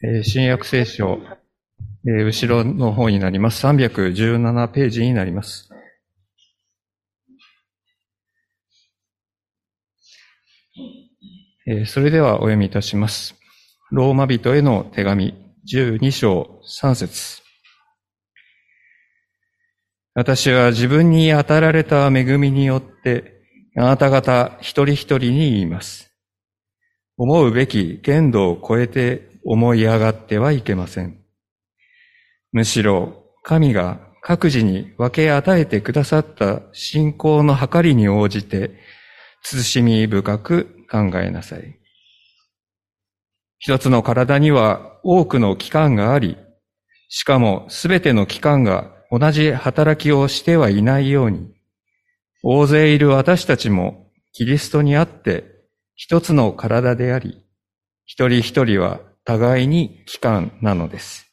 えー新約聖書、えー後ろの方になります。317ページになります。えーそれではお読みいたします。ローマ人への手紙、12章3節私は自分に与えられた恵みによって、あなた方一人一人に言います。思うべき限度を超えて思い上がってはいけません。むしろ、神が各自に分け与えてくださった信仰の計りに応じて、慎み深く考えなさい。一つの体には多くの器官があり、しかもすべての器官が同じ働きをしてはいないように、大勢いる私たちもキリストにあって一つの体であり、一人一人は互いに器官なのです。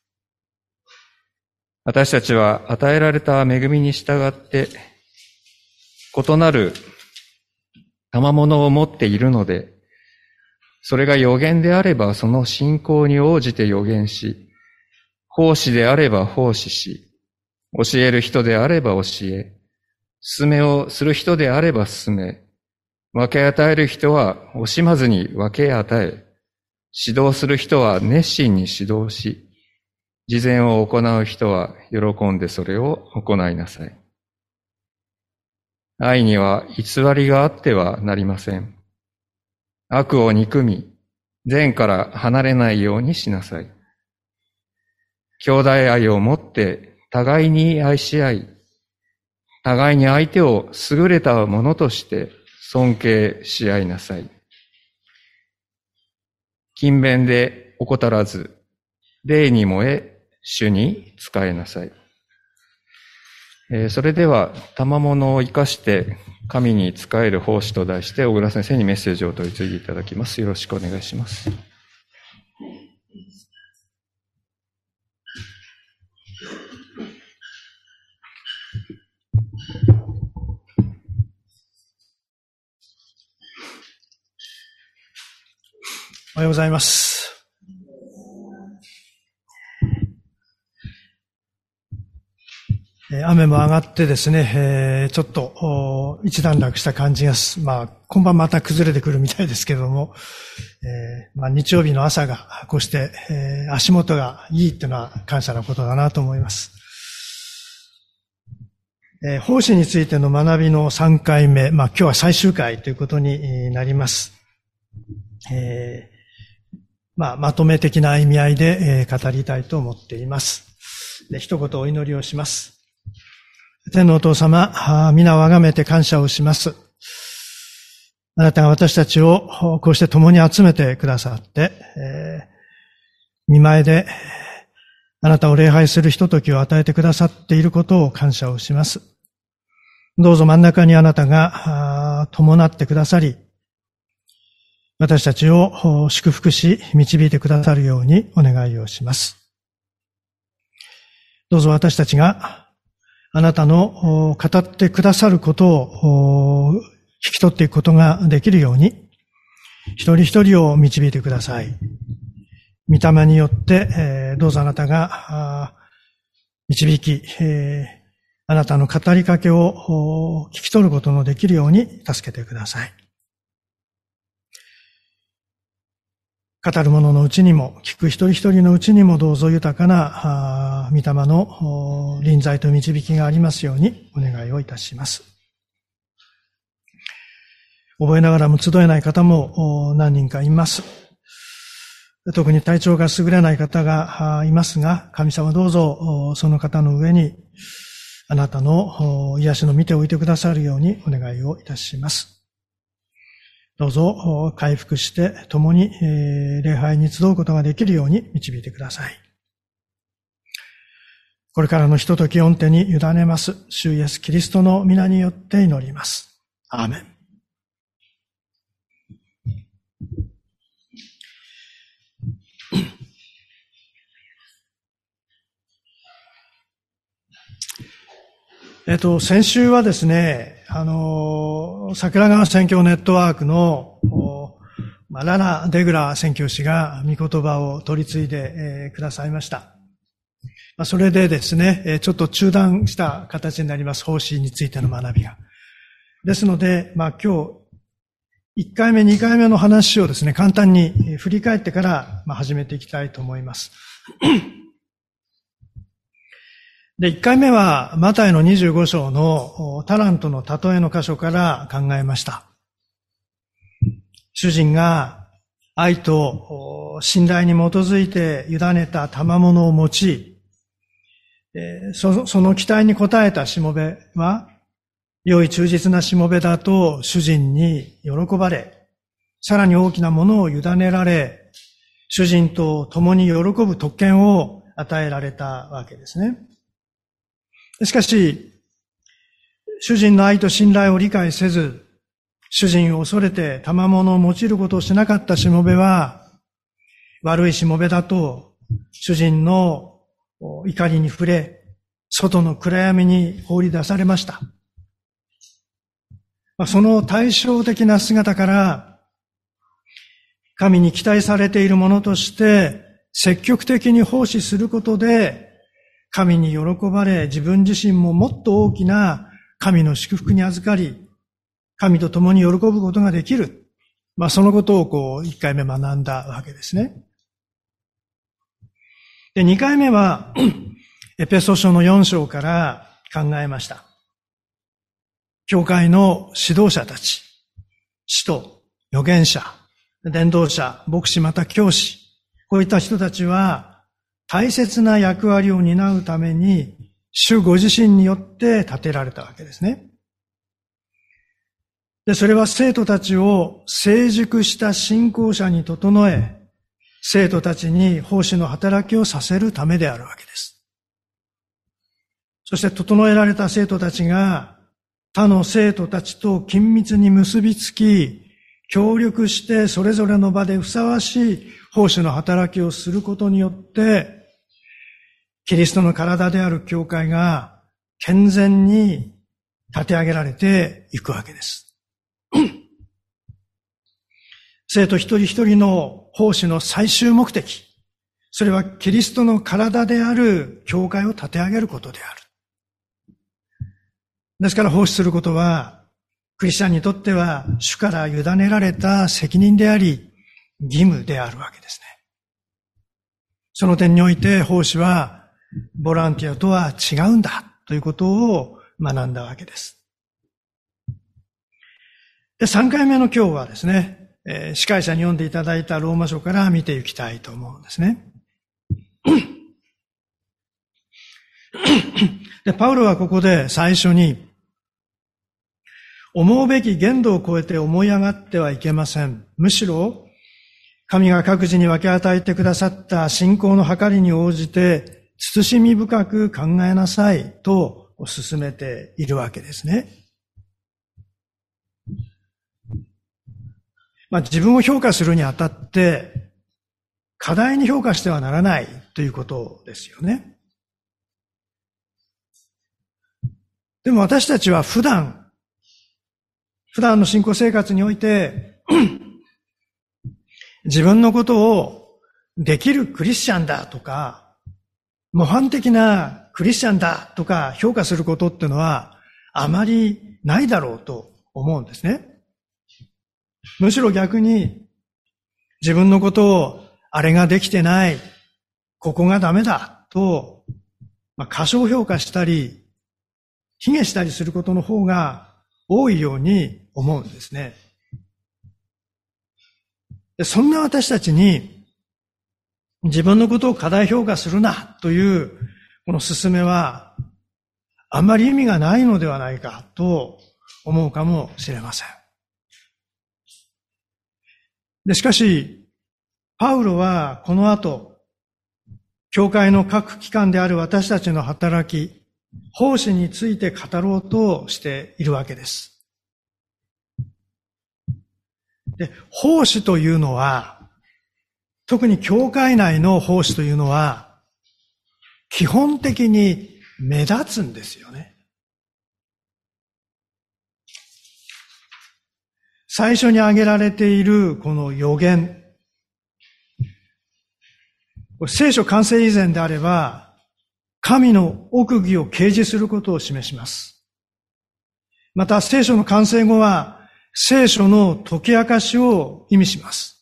私たちは与えられた恵みに従って、異なる賜物を持っているので、それが予言であればその信仰に応じて予言し、奉仕であれば奉仕し、教える人であれば教え、勧めをする人であれば勧め、分け与える人は惜しまずに分け与え、指導する人は熱心に指導し、事前を行う人は喜んでそれを行いなさい。愛には偽りがあってはなりません。悪を憎み、善から離れないようにしなさい。兄弟愛をもって互いに愛し合い、互いに相手を優れたものとして尊敬し合いなさい。勤勉で怠らず、霊に燃え、主に仕えなさい。えーそれでは、賜物を生かして神に仕える奉仕と題して、小倉先生にメッセージを取り次ぎいただきます。よろしくお願いします。おはようございます。雨も上がってですね、えちょっと一段落した感じがす、まあ、今晩また崩れてくるみたいですけども、えまあ、日曜日の朝がこうして、え足元がいいっていうのは感謝なことだなと思います。えー奉仕についての学びの3回目、まあ今日は最終回ということになります。えまあ、まとめ的な意味合いで、え語りたいと思っています。一言お祈りをします。天のお父様、皆をあがめて感謝をします。あなたが私たちをこうして共に集めてくださって、えー見前であなたを礼拝するひとときを与えてくださっていることを感謝をします。どうぞ真ん中にあなたが伴ってくださり、私たちを祝福し、導いてくださるようにお願いをします。どうぞ私たちが、あなたの語ってくださることを聞き取っていくことができるように、一人一人を導いてください。御霊によって、どうぞあなたが、導き、あなたの語りかけを聞き取ることのできるように助けてください。語る者のうちにも、聞く一人一人のうちにもどうぞ豊かな、あ御霊の臨在と導きがありますようにお願いをいたします。覚えながらも集えない方も何人かいます。特に体調が優れない方がいますが、神様どうぞその方の上にあなたの癒しの見ておいてくださるようにお願いをいたします。どうぞ回復して共に、礼拝に集うことができるように導いてください。これからのひととき御手に委ねます。主イエスキリストの皆によって祈ります。アーメン。えっと、先週はですね、あの、桜川宣教ネットワークの、おララ・デグラ宣教師が御言葉を取り継いでくださいました。それでですね、ちょっと中断した形になります、方針についての学びが。ですので、まあ今日、1回目、2回目の話をですね、簡単に振り返ってから、まあ、始めていきたいと思います。で、1回目は、マタイの25章のタラントの例えの箇所から考えました。主人が愛と信頼に基づいて委ねた賜物を持ち、そその期待に応えたしもべは、良い忠実なしもべだと主人に喜ばれ、さらに大きなものを委ねられ、主人と共に喜ぶ特権を与えられたわけですね。しかし、主人の愛と信頼を理解せず、主人を恐れて賜物を用いることをしなかったしもべは、悪いしもべだと、主人の怒りに触れ、外の暗闇に放り出されました。その対照的な姿から、神に期待されているものとして、積極的に奉仕することで、神に喜ばれ、自分自身ももっと大きな神の祝福に預かり、神と共に喜ぶことができる。まあ、そのことをこう、一回目学んだわけですね。で、二回目は、エペソ書の四章から考えました。教会の指導者たち、使徒、預言者、伝道者、牧師また教師、こういった人たちは大切な役割を担うために、主ご自身によって立てられたわけですね。で、それは生徒たちを成熟した信仰者に整え、生徒たちに奉仕の働きをさせるためであるわけです。そして整えられた生徒たちが他の生徒たちと緊密に結びつき、協力してそれぞれの場でふさわしい奉仕の働きをすることによって、キリストの体である教会が健全に立て上げられていくわけです。生徒一人一人の奉仕の最終目的、それはキリストの体である教会を立て上げることである。ですから奉仕することは、クリスチャンにとっては主から委ねられた責任であり、義務であるわけですね。その点において奉仕はボランティアとは違うんだということを学んだわけです。で、3回目の今日はですね、えー、司会者に読んでいただいたローマ書から見ていきたいと思うんですね。で、パウロはここで最初に、思うべき限度を超えて思い上がってはいけません。むしろ、神が各自に分け与えてくださった信仰の計りに応じて、慎み深く考えなさいと進めているわけですね。まあ、自分を評価するにあたって、課題に評価してはならないということですよね。でも私たちは普段、普段の信仰生活において、自分のことをできるクリスチャンだとか、模範的なクリスチャンだとか評価することっていうのはあまりないだろうと思うんですね。むしろ逆に、自分のことを、あれができてない、ここがダメだ、と、まあ、過小評価したり、卑下したりすることの方が多いように思うんですね。そんな私たちに、自分のことを過大評価するな、という、この勧めは、あんまり意味がないのではないか、と思うかもしれません。で、しかし、パウロはこの後、教会の各機関である私たちの働き、奉仕について語ろうとしているわけです。で、奉仕というのは、特に教会内の奉仕というのは、基本的に目立つんですよね。最初に挙げられているこの予言。聖書完成以前であれば、神の奥義を掲示することを示します。また聖書の完成後は、聖書の解き明かしを意味します。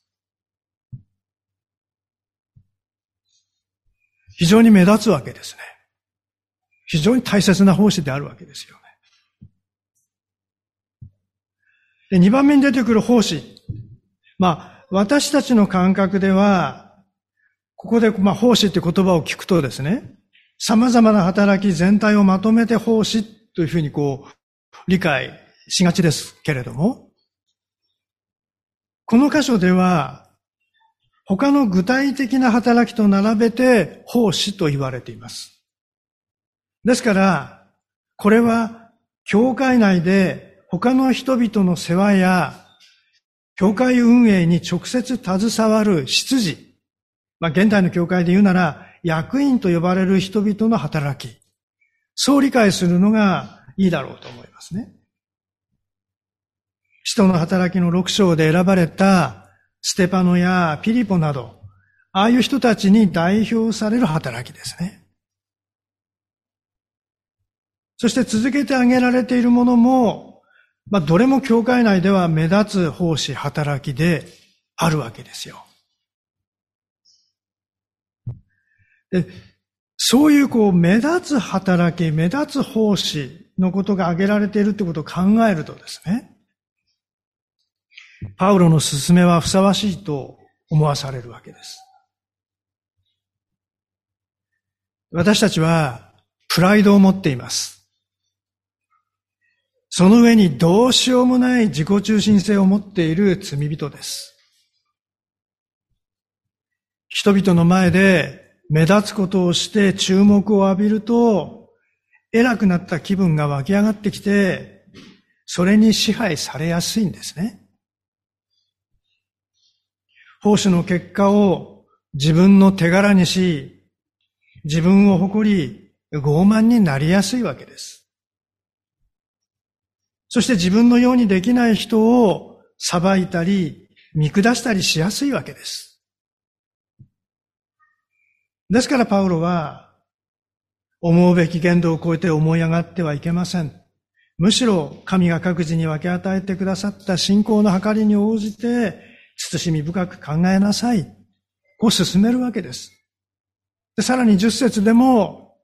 非常に目立つわけですね。非常に大切な奉仕であるわけですよね。で、二番目に出てくる奉仕。まあ、私たちの感覚では、ここで、まあ、奉仕って言葉を聞くとですね、様々な働き全体をまとめて奉仕というふうにこう、理解しがちですけれども、この箇所では、他の具体的な働きと並べて奉仕と言われています。ですから、これは、教会内で他の人々の世話や、教会運営に直接携わる執事、まあ、現代の教会で言うなら、役員と呼ばれる人々の働き、そう理解するのがいいだろうと思いますね。使徒の働きの六章で選ばれたステパノやピリポなど、ああいう人たちに代表される働きですね。そして続けて挙げられているものも、まあ、どれも教会内では目立つ奉仕、働きであるわけですよ。でそういうこう目立つ働き、目立つ奉仕のことが挙げられているということを考えるとですね、パウロの勧めはふさわしいと思わされるわけです。私たちはプライドを持っています。その上にどうしようもない自己中心性を持っている罪人です。人々の前で目立つことをして注目を浴びると、偉くなった気分が湧き上がってきて、それに支配されやすいんですね。奉仕の結果を自分の手柄にし、自分を誇り、傲慢になりやすいわけです。そして自分のようにできない人を裁いたり、見下したりしやすいわけです。ですからパウロは、思うべき限度を超えて思い上がってはいけません。むしろ神が各自に分け与えてくださった信仰の計りに応じて、慎み深く考えなさい。こう進めるわけです。でさらに十節でも、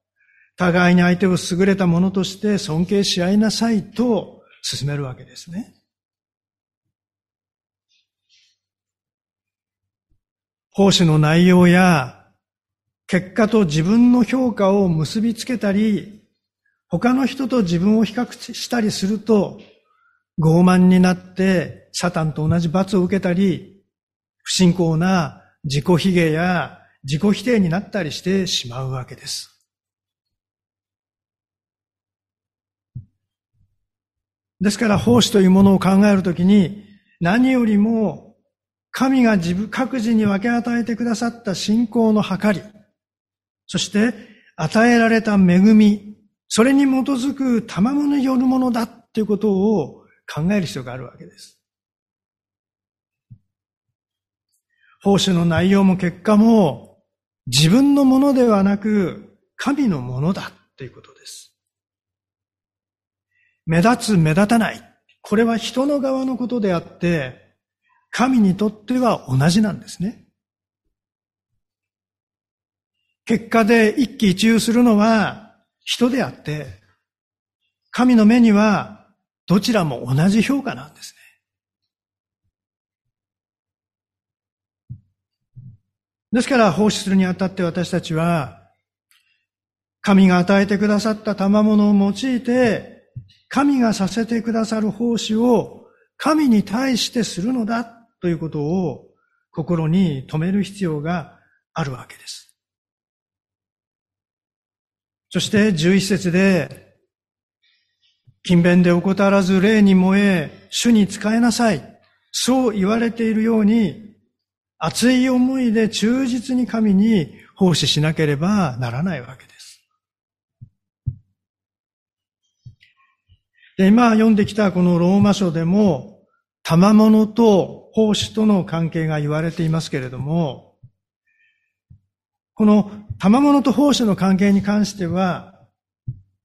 互いに相手を優れたものとして尊敬し合いなさいと進めるわけですね。奉仕の内容や結果と自分の評価を結びつけたり、他の人と自分を比較したりすると、傲慢になってサタンと同じ罰を受けたり、不信仰な自己卑下や自己否定になったりしてしまうわけです。ですから奉仕というものを考えるときに何よりも神が自分各自に分け与えてくださった信仰の計り、そして与えられた恵み、それに基づく賜物によるものだということを考える必要があるわけです。奉仕の内容も結果も自分のものではなく神のものだということです。目立つ目立たない。これは人の側のことであって、神にとっては同じなんですね。結果で一喜一憂するのは人であって、神の目にはどちらも同じ評価なんですね。ですから奉仕するにあたって私たちは、神が与えてくださった賜物を用いて、神がさせてくださる奉仕を神に対してするのだということを心に留める必要があるわけです。そして11節で、勤勉で怠らず霊に燃え、主に仕えなさい。そう言われているように、熱い思いで忠実に神に奉仕しなければならないわけです。で今読んできたこのローマ書でも、賜物と奉仕との関係が言われていますけれども、この賜物と奉仕の関係に関しては、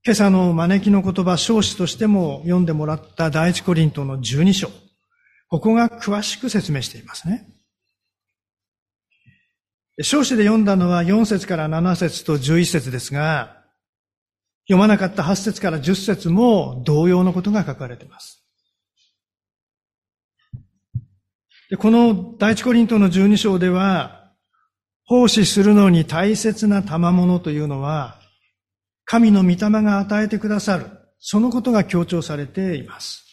今朝の招きの言葉、少子としても読んでもらった第一コリントの12章。ここが詳しく説明していますね。少子で読んだのは4節から7節と11節ですが、読まなかった8節から10節も同様のことが書かれています。でこの第一コリントの12章では、奉仕するのに大切な賜物というのは、神の御霊が与えてくださる、そのことが強調されています。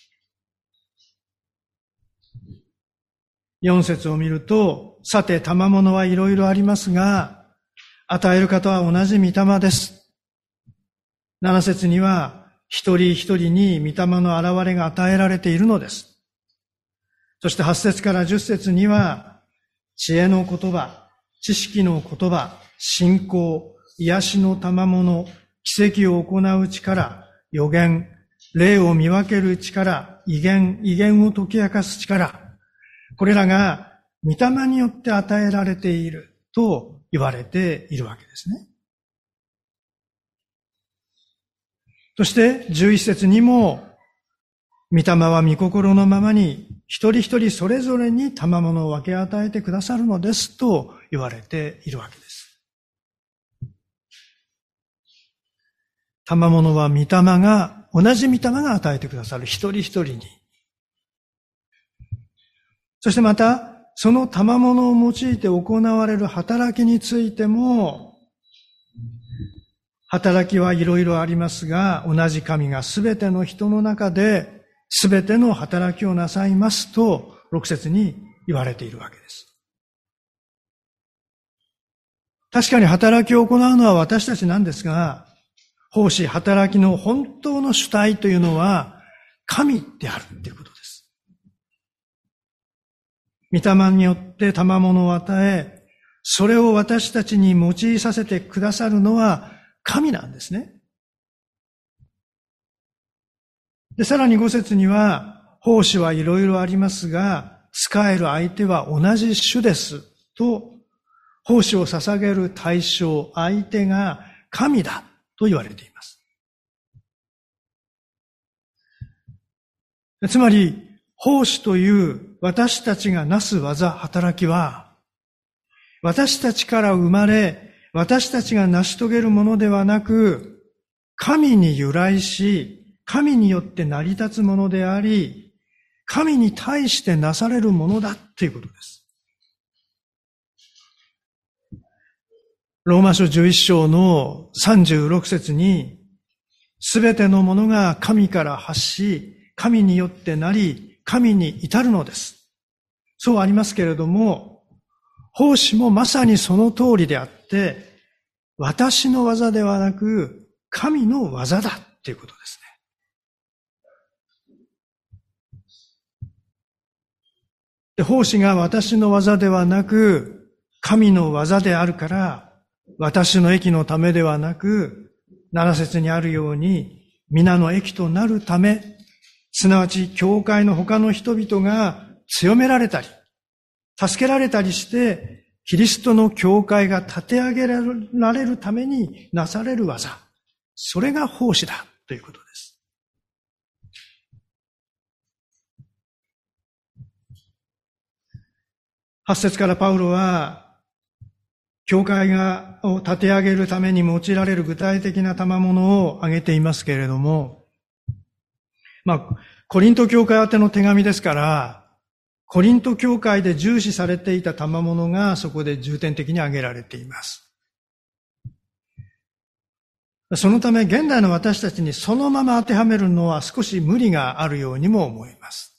4節を見ると、さて、賜物はいろいろありますが、与える方は同じ御霊です。7節には、一人一人に御霊の現れが与えられているのです。そして8節から10節には、知恵の言葉、知識の言葉、信仰、癒しの賜物、奇跡を行う力、予言、霊を見分ける力、威厳、威厳を解き明かす力、これらが御霊によって与えられていると言われているわけですね。そして11節にも、御霊は御心のままに一人一人それぞれに賜物を分け与えてくださるのですと言われているわけです。賜物は御霊が、同じ御霊が与えてくださる一人一人に。そしてまた、その賜物を用いて行われる働きについても、働きはいろいろありますが、同じ神がすべての人の中で、すべての働きをなさいますと、六節に言われているわけです。確かに働きを行うのは私たちなんですが、奉仕、働きの本当の主体というのは、神であるということです。御霊によって賜物を与え、それを私たちに用いさせてくださるのは神なんですね。で、さらに五節には、奉仕はいろいろありますが、使える相手は同じ種ですと、奉仕を捧げる対象、相手が神だと言われています。つまり、奉仕という私たちがなす技、働きは、私たちから生まれ、私たちが成し遂げるものではなく、神に由来し、神によって成り立つものであり、神に対してなされるものだということです。ローマ書11章の36節に、すべてのものが神から発し、神によってなり、神に至るのです。そうありますけれども、奉仕もまさにその通りであって、私の技ではなく、神の技だっていうことですね。で奉仕が私の技ではなく、神の技であるから、私の益のためではなく、七節にあるように、皆の益となるため、すなわち、教会の他の人々が強められたり、助けられたりして、キリストの教会が立て上げられるためになされる技。それが奉仕だということです。八節からパウロは、教会がを立て上げるために用いられる具体的な賜物を挙げていますけれども、まあ、コリント教会宛ての手紙ですから、コリント教会で重視されていた賜物がそこで重点的に挙げられています。そのため現代の私たちにそのまま当てはめるのは少し無理があるようにも思います。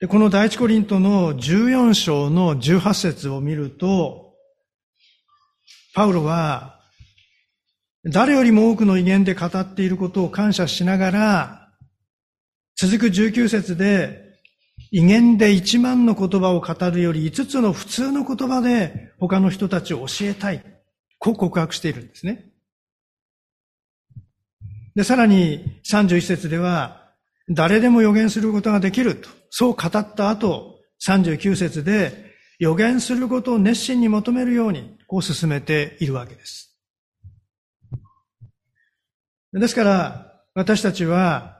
でこの第一コリントの14章の18節を見ると、パウロは誰よりも多くの威厳で語っていることを感謝しながら、続く19節で、威厳で1万の言葉を語るより5つの普通の言葉で他の人たちを教えたい。こう告白しているんですね。で、さらに31節では、誰でも予言することができると、そう語った後、39節で予言することを熱心に求めるように、こう進めているわけです。ですから、私たちは、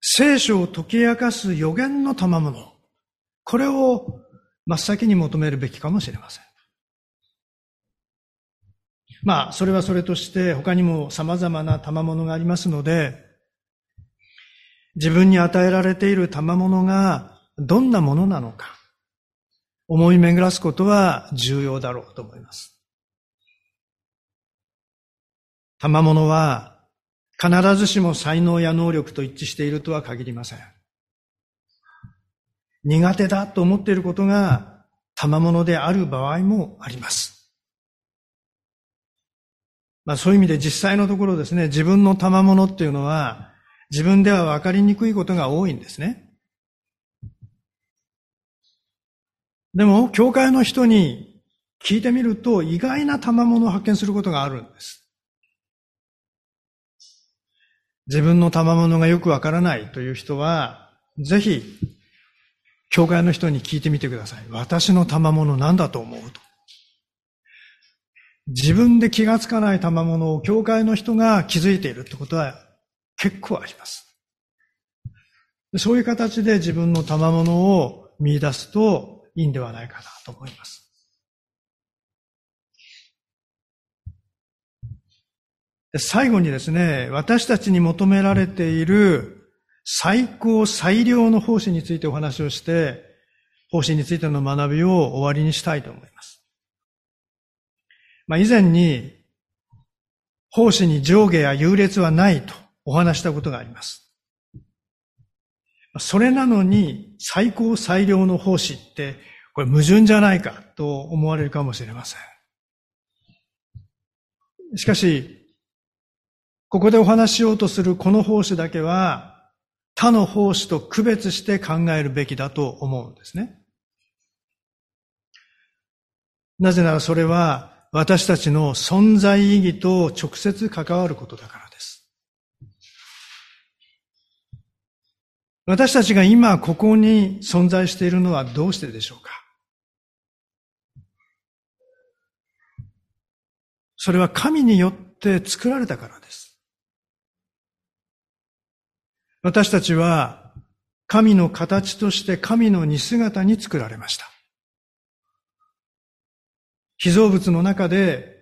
聖書を解き明かす予言の賜物、これを真っ先に求めるべきかもしれません。まあ、それはそれとして他にも様々な賜物がありますので、自分に与えられている賜物がどんなものなのか、思い巡らすことは重要だろうと思います。賜物は必ずしも才能や能力と一致しているとは限りません。苦手だと思っていることが賜物である場合もあります。まあそういう意味で実際のところですね、自分の賜物っていうのは自分では分かりにくいことが多いんですね。でも、教会の人に聞いてみると意外な賜物を発見することがあるんです。自分の賜物がよくわからないという人は、ぜひ、教会の人に聞いてみてください。私の賜物何だと思うと。自分で気がつかない賜物を教会の人が気づいているってことは結構あります。そういう形で自分の賜物を見出すといいんではないかなと思います。最後にですね、私たちに求められている最高最良の奉仕についてお話をして、奉仕についての学びを終わりにしたいと思います。まあ、以前に、奉仕に上下や優劣はないとお話したことがあります。それなのに最高最良の奉仕ってこれ矛盾じゃないかと思われるかもしれません。しかし、ここでお話しようとするこの奉仕だけは、他の奉仕と区別して考えるべきだと思うんですね。なぜならそれは私たちの存在意義と直接関わることだからです。私たちが今ここに存在しているのはどうしてでしょうかそれは神によって作られたからです。私たちは神の形として神の似姿に作られました。被造物の中で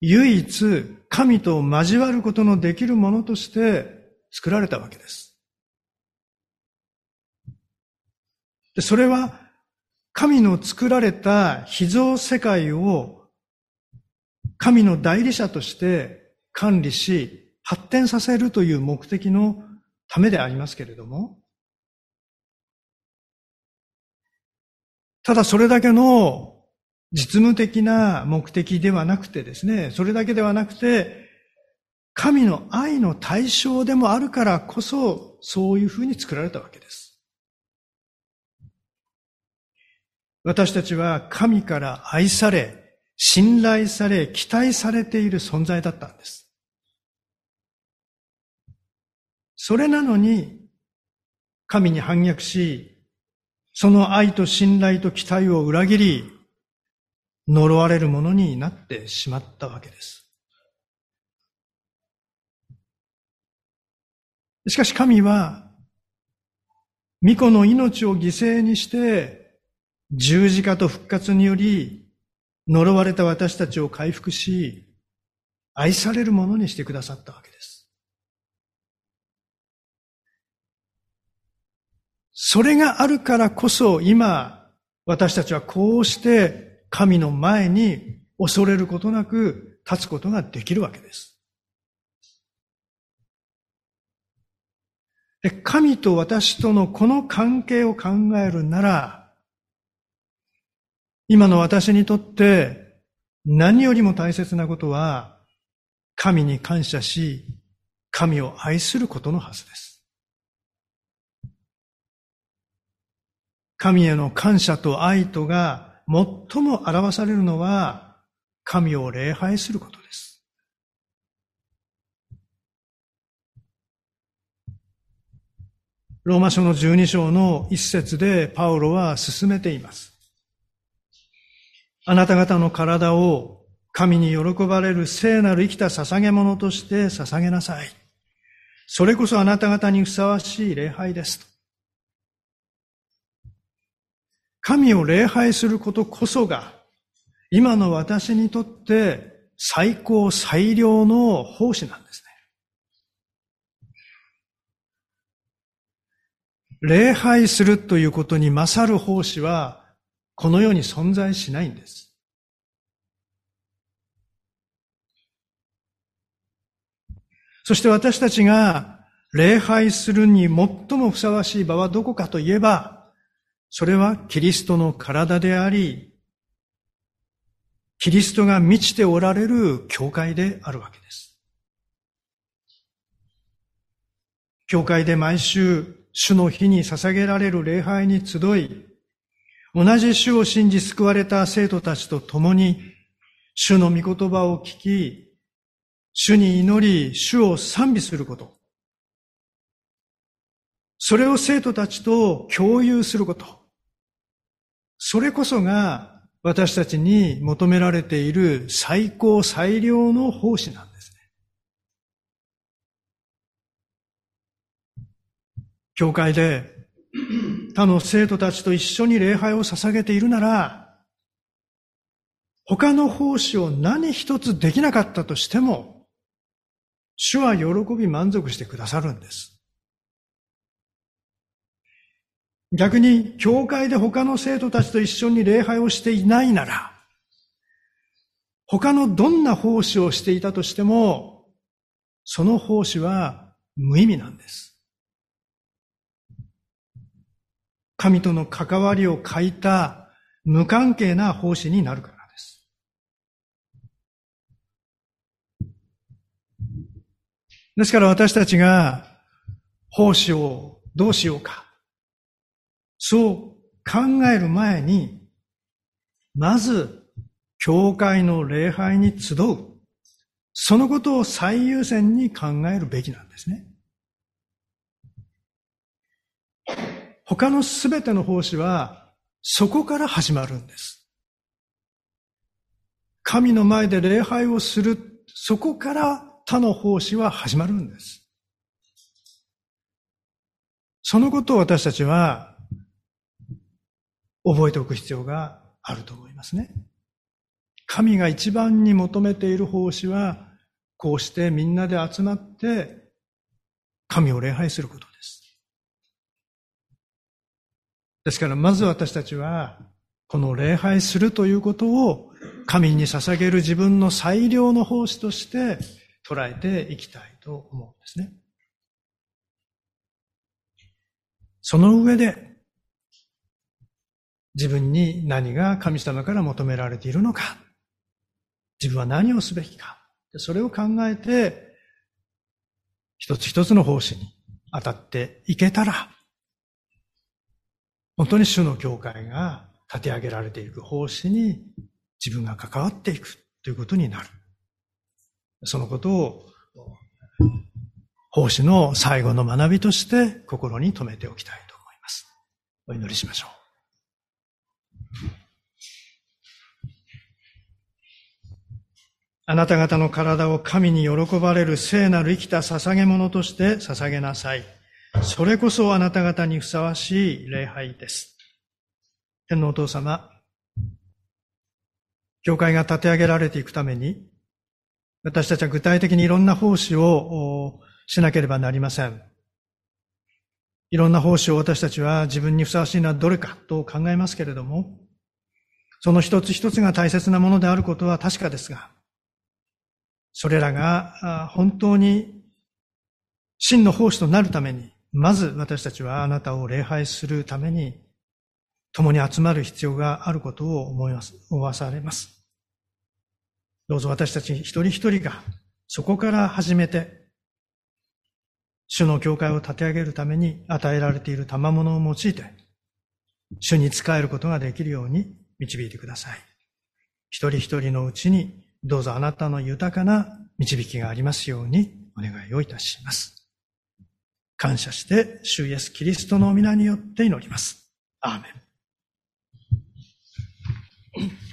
唯一神と交わることのできるものとして作られたわけです。でそれは神の作られた被造世界を神の代理者として管理し発展させるという目的のためでありますけれども、ただそれだけの実務的な目的ではなくてですね、それだけではなくて、神の愛の対象でもあるからこそ、そういうふうに作られたわけです。私たちは神から愛され、信頼され、期待されている存在だったんです。それなのに、神に反逆し、その愛と信頼と期待を裏切り、呪われるものになってしまったわけです。しかし神は、巫女の命を犠牲にして、十字架と復活により、呪われた私たちを回復し、愛されるものにしてくださったわけです。それがあるからこそ今、私たちはこうして神の前に恐れることなく立つことができるわけです。で神と私とのこの関係を考えるなら、今の私にとって何よりも大切なことは、神に感謝し、神を愛することのはずです。神への感謝と愛とが最も表されるのは、神を礼拝することです。ローマ書の12章の一節でパウロは進めています。あなた方の体を神に喜ばれる聖なる生きた捧げ物として捧げなさい。それこそあなた方にふさわしい礼拝です。神を礼拝することこそが、今の私にとって最高最良の奉仕なんですね。礼拝するということに勝る奉仕は、この世に存在しないんです。そして私たちが礼拝するに最もふさわしい場はどこかといえば、それはキリストの体であり、キリストが満ちておられる教会であるわけです。教会で毎週、主の日に捧げられる礼拝に集い、同じ主を信じ救われた生徒たちと共に、主の御言葉を聞き、主に祈り、主を賛美すること。それを生徒たちと共有すること。それこそが私たちに求められている最高最良の奉仕なんですね。教会で他の生徒たちと一緒に礼拝を捧げているなら、他の奉仕を何一つできなかったとしても、主は喜び満足してくださるんです。逆に、教会で他の生徒たちと一緒に礼拝をしていないなら、他のどんな奉仕をしていたとしても、その奉仕は無意味なんです。神との関わりを欠いた無関係な奉仕になるからです。ですから私たちが奉仕をどうしようか。そう考える前に、まず、教会の礼拝に集う。そのことを最優先に考えるべきなんですね。他のすべての奉仕は、そこから始まるんです。神の前で礼拝をする、そこから他の奉仕は始まるんです。そのことを私たちは覚えておく必要があると思いますね。神が一番に求めている奉仕は、こうしてみんなで集まって、神を礼拝することです。ですからまず私たちは、この礼拝するということを神に捧げる自分の最良の奉仕として捉えていきたいと思うんですね。その上で、自分に何が神様から求められているのか、自分は何をすべきか、それを考えて、一つ一つの奉仕に当たっていけたら、本当に主の教会が立て上げられていく奉仕に自分が関わっていくということになる。そのことを奉仕の最後の学びとして心に留めておきたいと思います。お祈りしましょう。あなた方の体を神に喜ばれる聖なる生きた捧げ物として捧げなさい。それこそあなた方にふさわしい礼拝です。天皇お父様、教会が立て上げられていくために、私たちは具体的にいろんな奉仕をしなければなりません。いろんな奉仕を私たちは自分にふさわしいのはどれかと考えますけれども、その一つ一つが大切なものであることは確かですが、それらが本当に真の奉仕となるために、まず私たちはあなたを礼拝するために、共に集まる必要があることを思います、思わされます。どうぞ私たち一人一人がそこから始めて、主の教会を立て上げるために与えられている賜物を用いて、主に仕えることができるように導いてください。一人一人のうちに、どうぞあなたの豊かな導きがありますようにお願いをいたします。感謝して、主イエスキリストの皆によって祈ります。アーメン。